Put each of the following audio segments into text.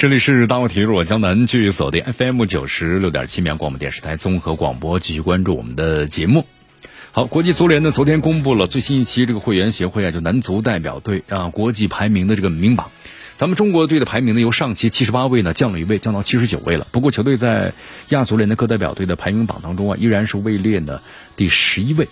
这里是大话体育，我江南，继续锁定 FM 九十六点七绵阳广播电视台综合广播，继续关注我们的节目。好，国际足联呢昨天公布了最新一期这个会员协会啊，就男足代表队啊国际排名的这个名榜。咱们中国队的排名呢由上期七十八位呢降了一位，降到七十九位了。不过球队在亚足联的各代表队的排名榜当中啊，依然是位列呢第十一位。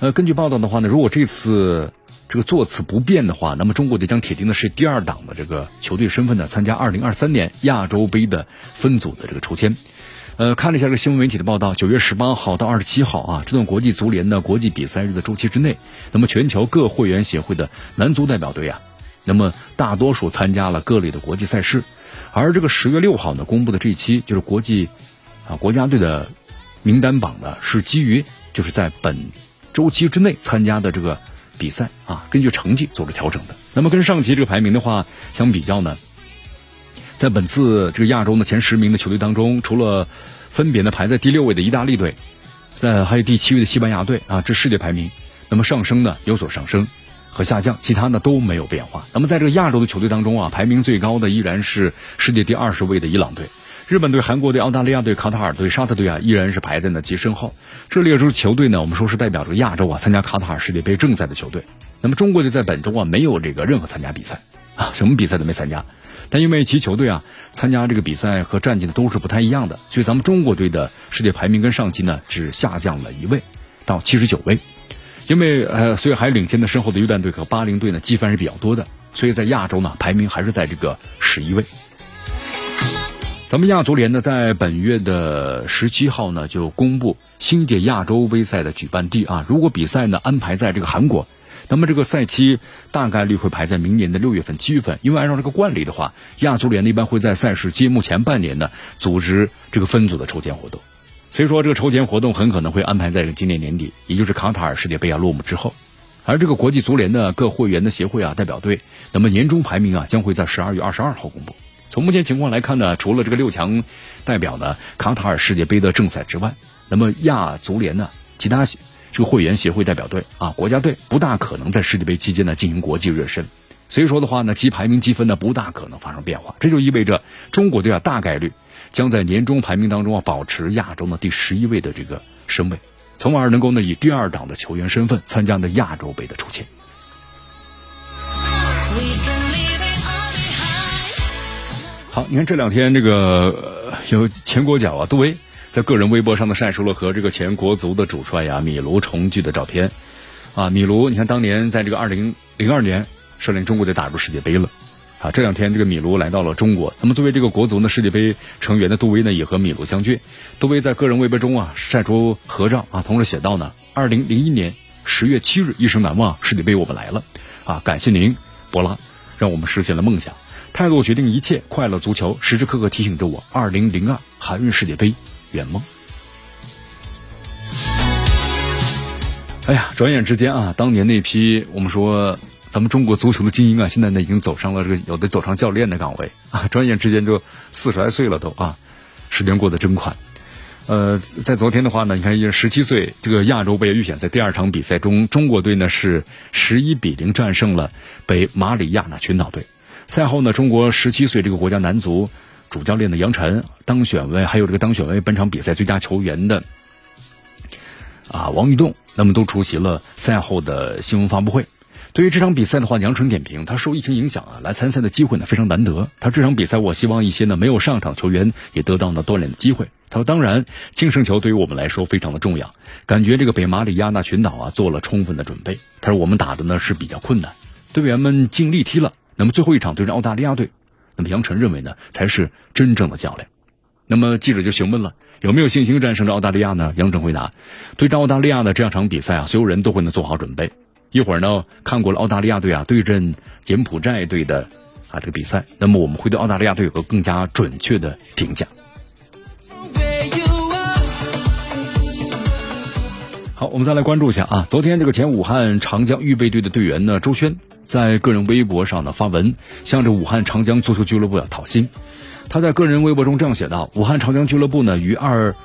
呃，根据报道的话呢，如果这次。这个座次不变的话，那么中国队将铁定的是第二档的这个球队身份呢，参加二零二三年亚洲杯的分组的这个抽签。呃，看了一下这个新闻媒体的报道，九月十八号到二十七号啊，这段国际足联的国际比赛日的周期之内，那么全球各会员协会的男足代表队啊，那么大多数参加了各类的国际赛事。而这个十月六号呢公布的这一期就是国际啊国家队的名单榜呢，是基于就是在本周期之内参加的这个。比赛啊，根据成绩做出调整的。那么跟上期这个排名的话相比较呢，在本次这个亚洲的前十名的球队当中，除了分别呢排在第六位的意大利队，在还有第七位的西班牙队啊，这世界排名那么上升呢有所上升和下降，其他呢都没有变化。那么在这个亚洲的球队当中啊，排名最高的依然是世界第二十位的伊朗队。日本队、韩国队、澳大利亚队、卡塔尔队、沙特队啊，依然是排在呢极身后。这列出球队呢，我们说是代表着亚洲啊参加卡塔尔世界杯正赛的球队。那么中国队在本周啊没有这个任何参加比赛啊，什么比赛都没参加。但因为其球队啊参加这个比赛和战绩呢都是不太一样的，所以咱们中国队的世界排名跟上期呢只下降了一位，到七十九位。因为呃，所以还领先的身后的约旦队和巴林队呢积分是比较多的，所以在亚洲呢排名还是在这个十一位。咱们亚足联呢，在本月的十七号呢，就公布新届亚洲杯赛的举办地啊。如果比赛呢安排在这个韩国，那么这个赛期大概率会排在明年的六月份、七月份。因为按照这个惯例的话，亚足联一般会在赛事揭幕前半年呢组织这个分组的抽签活动，所以说这个抽签活动很可能会安排在今年年底，也就是卡塔尔世界杯啊落幕之后。而这个国际足联的各会员的协会啊代表队，那么年终排名啊将会在十二月二十二号公布。从目前情况来看呢，除了这个六强代表呢卡塔尔世界杯的正赛之外，那么亚足联呢其他这个会员协会代表队啊国家队不大可能在世界杯期间呢进行国际热身，所以说的话呢，其排名积分呢不大可能发生变化，这就意味着中国队啊大概率将在年终排名当中啊保持亚洲的第十一位的这个身位，从而能够呢以第二档的球员身份参加呢亚洲杯的抽签。你看这两天这个有前国脚啊杜威在个人微博上的晒出了和这个前国足的主帅呀米卢重聚的照片，啊，米卢，你看当年在这个二零零二年率领中国队打入世界杯了，啊，这两天这个米卢来到了中国，那么作为这个国足呢世界杯成员的杜威呢也和米卢相聚，杜威在个人微博中啊晒出合照啊，同时写道呢，二零零一年十月七日一生难忘，世界杯我们来了，啊，感谢您，博拉，让我们实现了梦想。态度决定一切，快乐足球时时刻刻提醒着我。二零零二韩日世界杯圆梦。哎呀，转眼之间啊，当年那批我们说咱们中国足球的精英啊，现在呢已经走上了这个有的走上教练的岗位啊。转眼之间就四十来岁了都啊，时间过得真快。呃，在昨天的话呢，你看，十七岁这个亚洲杯预选赛第二场比赛中，中国队呢是十一比零战胜了北马里亚纳群岛队。赛后呢，中国十七岁这个国家男足主教练的杨晨当选为，还有这个当选为本场比赛最佳球员的啊王玉栋，那么都出席了赛后的新闻发布会。对于这场比赛的话，杨晨点评，他受疫情影响啊，来参赛的机会呢非常难得。他这场比赛，我希望一些呢没有上场球员也得到了锻炼的机会。他说，当然净胜球对于我们来说非常的重要，感觉这个北马里亚纳群岛啊做了充分的准备。他说，我们打的呢是比较困难，队员们尽力踢了。那么最后一场对阵澳大利亚队，那么杨晨认为呢才是真正的较量。那么记者就询问了有没有信心战胜这澳大利亚呢？杨晨回答：对阵澳大利亚的这样场比赛啊，所有人都会能做好准备。一会儿呢看过了澳大利亚队啊对阵柬埔寨队的啊这个比赛，那么我们会对澳大利亚队有个更加准确的评价。好，我们再来关注一下啊，昨天这个前武汉长江预备队的队员呢周轩，在个人微博上呢发文，向着武汉长江足球俱乐部要讨薪。他在个人微博中这样写道：“武汉长江俱乐部呢，于二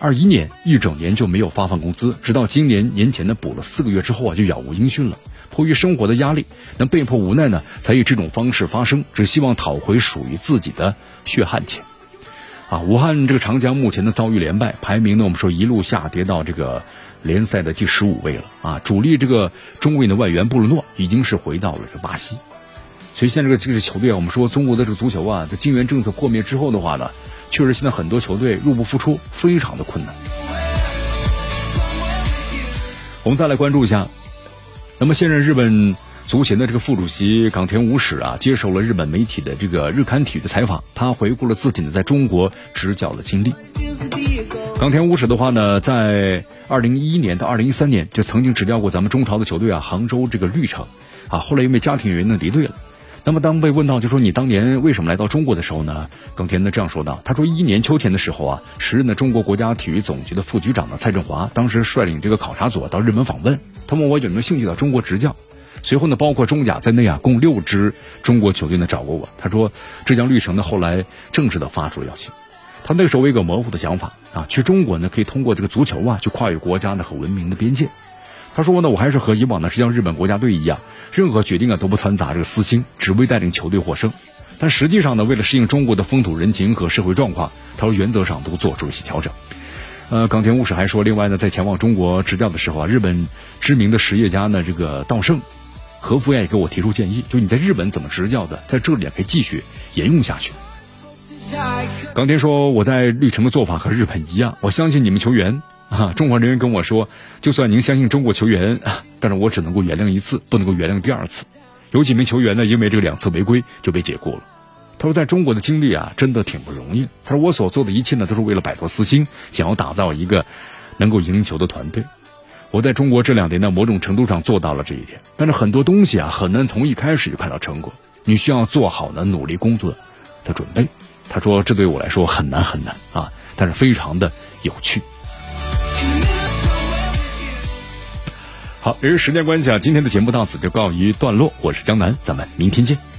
二一年一整年就没有发放工资，直到今年年前呢补了四个月之后啊，就杳无音讯了。迫于生活的压力，那被迫无奈呢，才以这种方式发声，只希望讨回属于自己的血汗钱。”啊，武汉这个长江目前的遭遇连败，排名呢，我们说一路下跌到这个。联赛的第十五位了啊！主力这个中卫的外援布鲁诺已经是回到了这个巴西，所以现在这个这个球队啊，我们说中国的这个足球啊，在金元政策破灭之后的话呢，确实现在很多球队入不敷出，非常的困难。我们再来关注一下，那么现任日本足协的这个副主席冈田武史啊，接受了日本媒体的这个日刊体育的采访，他回顾了自己呢在中国执教的经历。冈田武史的话呢，在二零一一年到二零一三年就曾经执教过咱们中超的球队啊，杭州这个绿城，啊，后来因为家庭原因呢离队了。那么当被问到就说你当年为什么来到中国的时候呢，耿田呢这样说道：他说一一年秋天的时候啊，时任的中国国家体育总局的副局长呢蔡振华，当时率领这个考察组到日本访问，他问我有没有兴趣到中国执教。随后呢，包括中甲在内啊，共六支中国球队呢找过我。他说浙江绿城呢后来正式的发出了邀请。他那时候有一个模糊的想法啊，去中国呢可以通过这个足球啊，去跨越国家呢和文明的边界。他说呢，我还是和以往的是像日本国家队一样，任何决定啊都不掺杂这个私心，只为带领球队获胜。但实际上呢，为了适应中国的风土人情和社会状况，他说原则上都做出了一些调整。呃，冈田武史还说，另外呢，在前往中国执教的时候啊，日本知名的实业家呢，这个稻盛和夫也给我提出建议，就你在日本怎么执教的，在这里也可以继续沿用下去。冈田说：“我在绿城的做法和日本一样，我相信你们球员啊。中国人员跟我说，就算您相信中国球员，但是我只能够原谅一次，不能够原谅第二次。有几名球员呢，因为这个两次违规就被解雇了。他说，在中国的经历啊，真的挺不容易。他说，我所做的一切呢，都是为了摆脱私心，想要打造一个能够赢球的团队。我在中国这两年呢，某种程度上做到了这一点。但是很多东西啊，很难从一开始就看到成果。你需要做好呢努力工作的准备。”他说：“这对我来说很难很难啊，但是非常的有趣。”好，由于时间关系啊，今天的节目到此就告一段落。我是江南，咱们明天见。